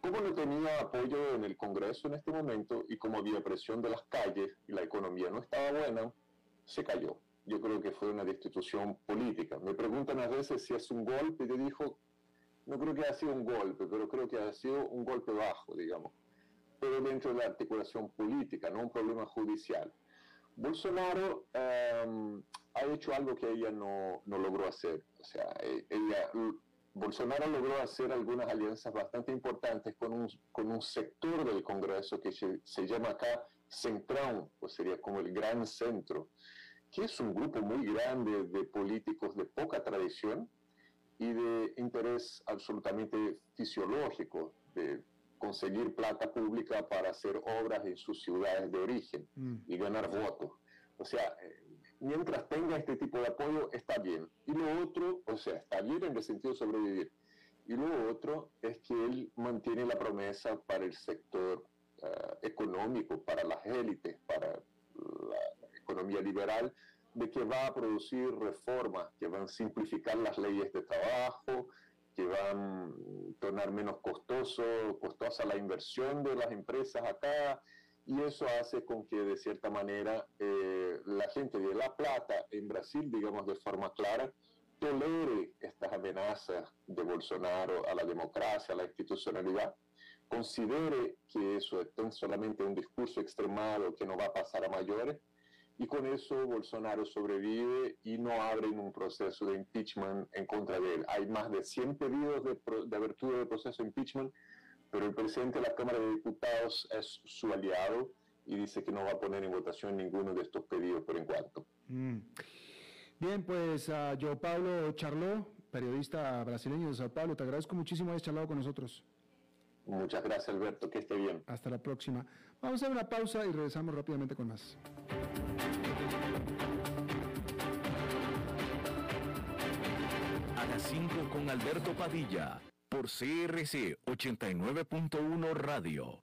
Como no tenía apoyo en el Congreso en este momento y como había presión de las calles y la economía no estaba buena, se cayó. Yo creo que fue una destitución política. Me preguntan a veces si es un golpe y yo dijo, no creo que haya sido un golpe, pero creo que ha sido un golpe bajo, digamos. Pero dentro de la articulación política, no un problema judicial. Bolsonaro em, ha hecho algo que ella no, no logró hacer. O sea, e, ella Bolsonaro logró hacer algunas alianzas bastante importantes con un, con un sector del Congreso que se, se llama acá Centrón, o sería como el Gran Centro, que es un grupo muy grande de políticos de poca tradición y de interés absolutamente fisiológico, de conseguir plata pública para hacer obras en sus ciudades de origen mm. y ganar votos. O sea, mientras tenga este tipo de apoyo, está bien. Y lo otro, o sea, está bien en el sentido de sobrevivir. Y lo otro es que él mantiene la promesa para el sector eh, económico, para las élites, para la economía liberal, de que va a producir reformas que van a simplificar las leyes de trabajo, que van a tornar menos costoso, costosa la inversión de las empresas acá, y eso hace con que de cierta manera eh, la gente de La Plata en Brasil, digamos de forma clara, tolere estas amenazas de Bolsonaro a la democracia, a la institucionalidad, considere que eso es tan solamente un discurso extremado que no va a pasar a mayores, y con eso Bolsonaro sobrevive y no abren un proceso de impeachment en contra de él. Hay más de 100 pedidos de, de abertura de proceso de impeachment pero el presidente de la Cámara de Diputados es su aliado y dice que no va a poner en votación ninguno de estos pedidos por enquanto. Mm. Bien, pues a Joe Paulo Charló, periodista brasileño de Sao Paulo, te agradezco muchísimo haber charlado con nosotros. Muchas gracias, Alberto, que esté bien. Hasta la próxima. Vamos a hacer una pausa y regresamos rápidamente con más. A las 5 con Alberto Padilla por CRC 89.1 Radio.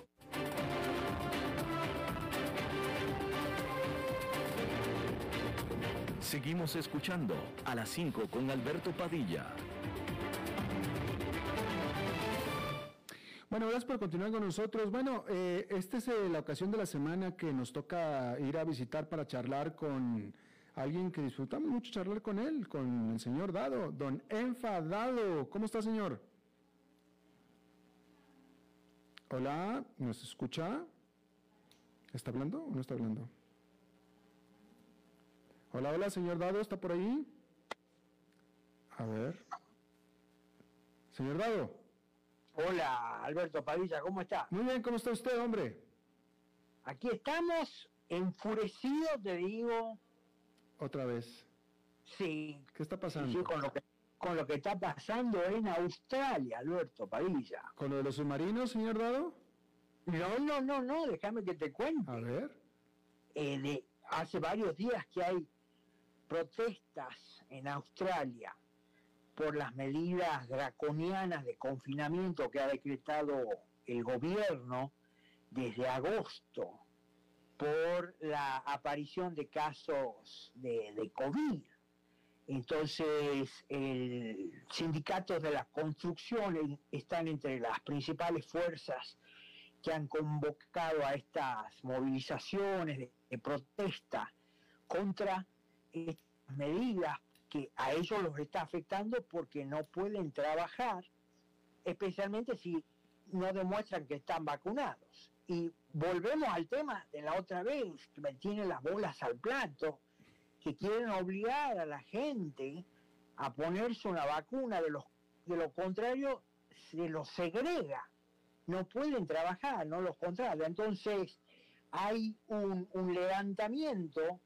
Seguimos escuchando a las 5 con Alberto Padilla. Bueno, gracias por continuar con nosotros. Bueno, eh, esta es eh, la ocasión de la semana que nos toca ir a visitar para charlar con alguien que disfrutamos mucho charlar con él, con el señor Dado, don Enfadado. ¿Cómo está, señor? Hola, ¿nos escucha? ¿Está hablando o no está hablando? Hola, hola, señor Dado, ¿está por ahí? A ver. Señor Dado. Hola, Alberto Padilla, ¿cómo está? Muy bien, ¿cómo está usted, hombre? Aquí estamos enfurecidos, te digo. Otra vez. Sí. ¿Qué está pasando? Sí, con lo que, con lo que está pasando en Australia, Alberto Padilla. ¿Con lo de los submarinos, señor Dado? No, no, no, no, déjame que te cuente. A ver. Eh, de, hace varios días que hay protestas en Australia por las medidas draconianas de confinamiento que ha decretado el gobierno desde agosto por la aparición de casos de, COVID. Entonces, el sindicato de la construcción están entre las principales fuerzas que han convocado a estas movilizaciones de protesta contra estas medidas que a ellos los está afectando porque no pueden trabajar, especialmente si no demuestran que están vacunados. Y volvemos al tema de la otra vez, que me tienen las bolas al plato, que quieren obligar a la gente a ponerse una vacuna, de, los, de lo contrario se los segrega, no pueden trabajar, no los contraria. Entonces hay un levantamiento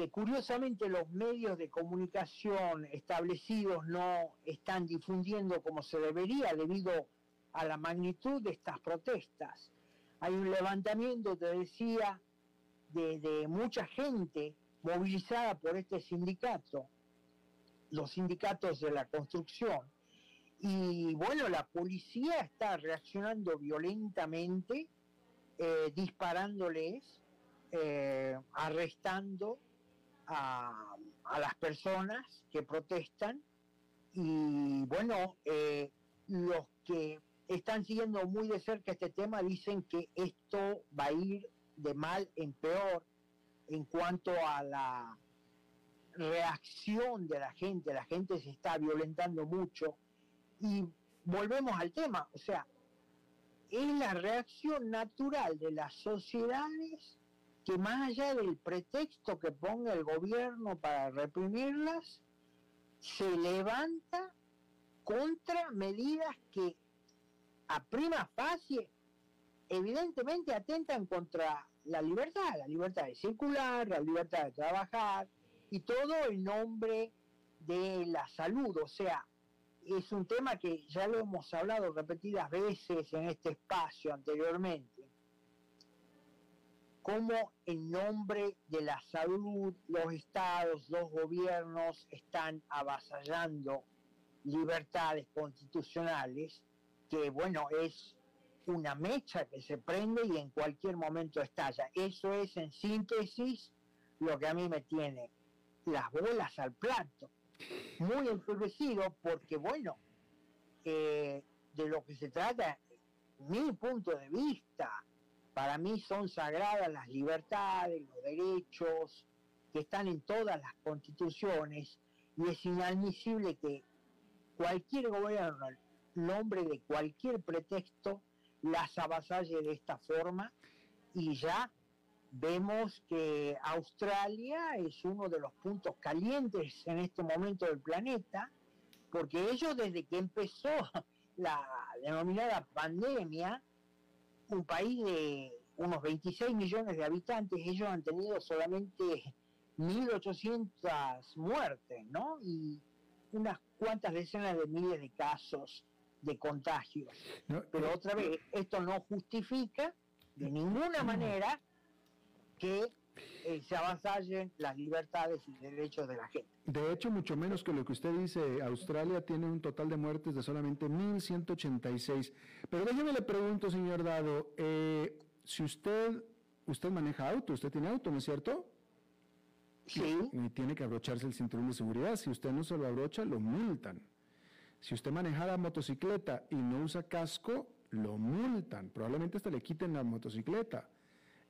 que curiosamente los medios de comunicación establecidos no están difundiendo como se debería debido a la magnitud de estas protestas. Hay un levantamiento, te decía, de, mucha gente movilizada por este sindicato, los sindicatos de la construcción. Y bueno, la policía está reaccionando violentamente, eh, disparándoles, eh, arrestando a, las personas que protestan. Y bueno, eh, los que están siguiendo muy de cerca este tema dicen que esto va a ir de mal en peor en cuanto a la reacción de la gente, la gente se está violentando mucho y volvemos al tema, o sea, es la reacción natural de las sociedades que más allá del pretexto que ponga el gobierno para reprimirlas, se levanta contra medidas que a prima facie evidentemente atentan contra la libertad, la libertad de circular, la libertad de trabajar y todo en nombre de la salud. O sea, es un tema que ya lo hemos hablado repetidas veces en este espacio anteriormente. Cómo en nombre de la salud los estados, los gobiernos están avasallando libertades constitucionales, que bueno, es una mecha que se prende y en cualquier momento estalla. Eso es en síntesis lo que a mí me tiene las bolas al plato. Muy enfurecido porque, bueno, eh, de lo que se trata, mi punto de vista, para mí son sagradas las libertades, los derechos que están en todas las constituciones y es inadmisible que cualquier gobierno, nombre de cualquier pretexto, las avasalle de esta forma y ya vemos que Australia es uno de los puntos calientes en este momento del planeta, porque ellos desde que empezó la denominada pandemia, un país de unos 26 millones de habitantes, ellos han tenido solamente 1.800 muertes, ¿no? Y unas cuantas decenas de miles de casos de contagios. No, Pero otra vez, esto no justifica de ninguna manera que eh, se avasallen las libertades y derechos de la gente. De hecho, mucho menos que lo que usted dice, Australia tiene un total de muertes de solamente 1.186. Pero déjeme le pregunto, señor Dado, eh, si usted, usted maneja auto, usted tiene auto, ¿no es cierto? Sí. Y tiene que abrocharse el cinturón de seguridad. Si usted no se lo abrocha, lo multan. Si usted manejara motocicleta y no usa casco, lo multan. Probablemente hasta le quiten la motocicleta.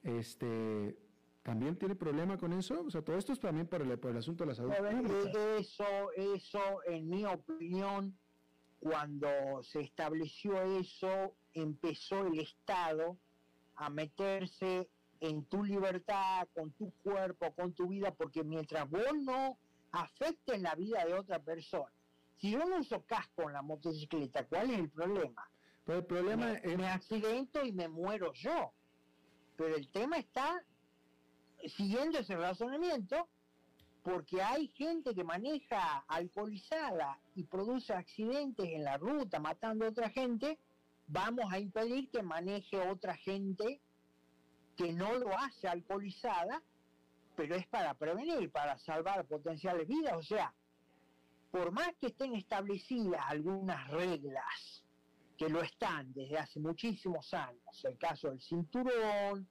Este, ¿También tiene problema con eso? O sea, todo esto es también por el, por el asunto de la salud. Eso, eso, en mi opinión, cuando se estableció eso, empezó el Estado a meterse en tu libertad, con tu cuerpo, con tu vida, porque mientras vos no afectes la vida de otra persona, si yo no uso casco en la motocicleta, ¿cuál es el problema? Pues el problema me, es... me accidento y me muero yo. Pero el tema está siguiendo ese razonamiento porque hay gente que maneja alcoholizada y produce accidentes en la ruta matando a otra gente, vamos a impedir que maneje otra gente que no lo hace alcoholizada, pero es para prevenir, para salvar potenciales vidas. O sea, por más que estén establecidas algunas reglas, que lo están desde hace muchísimos años, el caso del cinturón,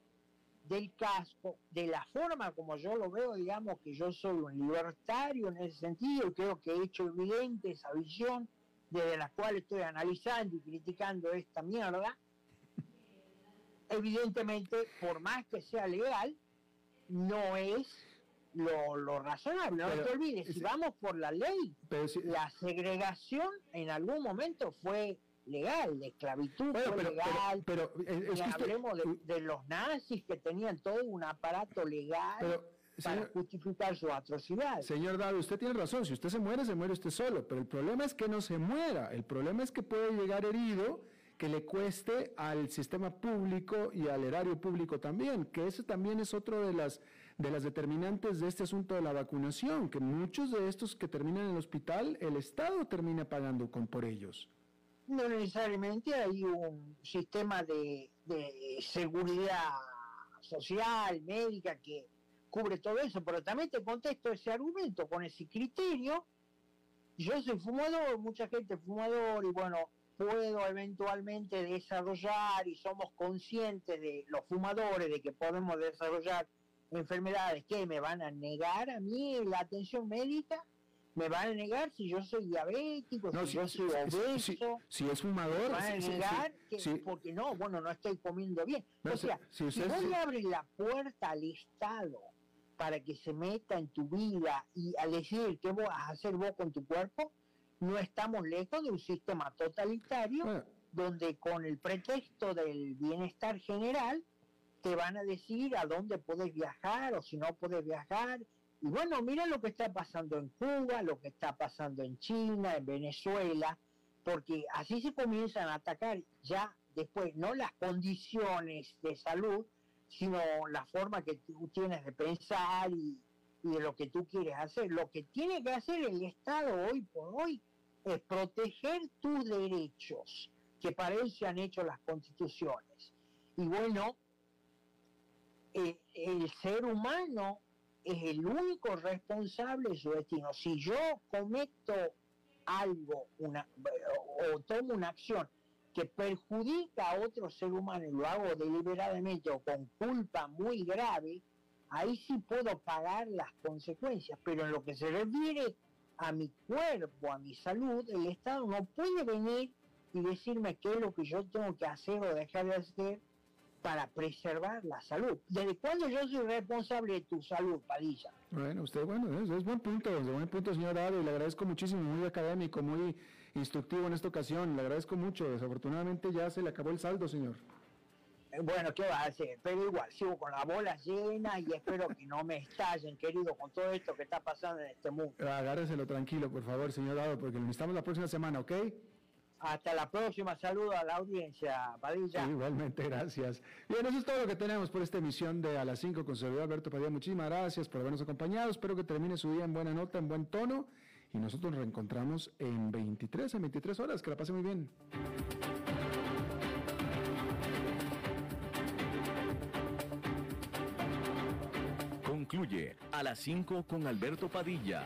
del casco, de la forma como yo lo veo, digamos que yo soy un libertario en ese sentido, y creo que he hecho evidente esa visión desde la cual estoy analizando y criticando esta mierda, evidentemente, por más que sea legal, no es lo, razonable. No te olvides, si vamos por la ley, la segregación en algún momento fue legal, la esclavitud fue legal. Pero, hablemos de, los nazis que tenían todo un aparato legal. para justificar su atrocidad. Señor David, usted tiene razón, si usted se muere, se muere usted solo, pero el problema es que no se muera, el problema es que puede llegar herido que le cueste al sistema público y al erario público también, que ese también es otro de las de las determinantes de este asunto de la vacunación, que muchos de estos que terminan en el hospital, el Estado termina pagando con por ellos. No necesariamente hay un sistema de, seguridad social, médica, que cubre todo eso, pero también te contesto ese argumento con ese criterio. Yo soy fumador, mucha gente es fumador y bueno, puedo eventualmente desarrollar y somos conscientes de los fumadores de que podemos desarrollar enfermedades que me van a negar a mí la atención médica, me van a negar si yo soy diabético, si, yo soy obeso, si, es fumador, me van a negar porque no, bueno, no estoy comiendo bien. o sea, si, vos le abres la puerta al Estado para que se meta en tu vida y a decir qué vas a hacer vos con tu cuerpo, no estamos lejos de un sistema totalitario donde con el pretexto del bienestar general te van a decir a dónde puedes viajar o si no puedes viajar. Y bueno, mira lo que está pasando en Cuba, lo que está pasando en China, en Venezuela, porque así se comienzan a atacar ya después, no las condiciones de salud, sino la forma que tú tienes de pensar y, de lo que tú quieres hacer. Lo que tiene que hacer el Estado hoy por hoy es proteger tus derechos, que para eso se han hecho las constituciones. Y bueno, el, ser humano es el único responsable de su destino. Si yo cometo algo una, o, tomo una acción que perjudica a otro ser humano y lo hago deliberadamente o con culpa muy grave, ahí sí puedo pagar las consecuencias. Pero en lo que se refiere a mi cuerpo, a mi salud, el Estado no puede venir y decirme qué es lo que yo tengo que hacer o dejar de hacer para preservar la salud. ¿Desde cuándo yo soy responsable de tu salud, Padilla? Bueno, usted, bueno, es, buen punto, es buen punto, señor Aro, y le agradezco muchísimo, muy académico, muy instructivo en esta ocasión, le agradezco mucho. Desafortunadamente ya se le acabó el saldo, señor. Eh, bueno, ¿qué va a hacer? Pero igual, sigo con la bola llena y espero que no me estallen, querido, con todo esto que está pasando en este mundo. Agárreselo tranquilo, por favor, señor Dado, porque lo necesitamos la próxima semana, ¿ok? Hasta la próxima. Saludo a la audiencia, Padilla. igualmente, gracias. Bien, eso es todo lo que tenemos por esta emisión de A las 5 con servidor Alberto Padilla. Muchísimas gracias por habernos acompañado. Espero que termine su día en buena nota, en buen tono. Y nosotros nos reencontramos en 23, en 23 horas. Que la pase muy bien. Concluye A las 5 con Alberto Padilla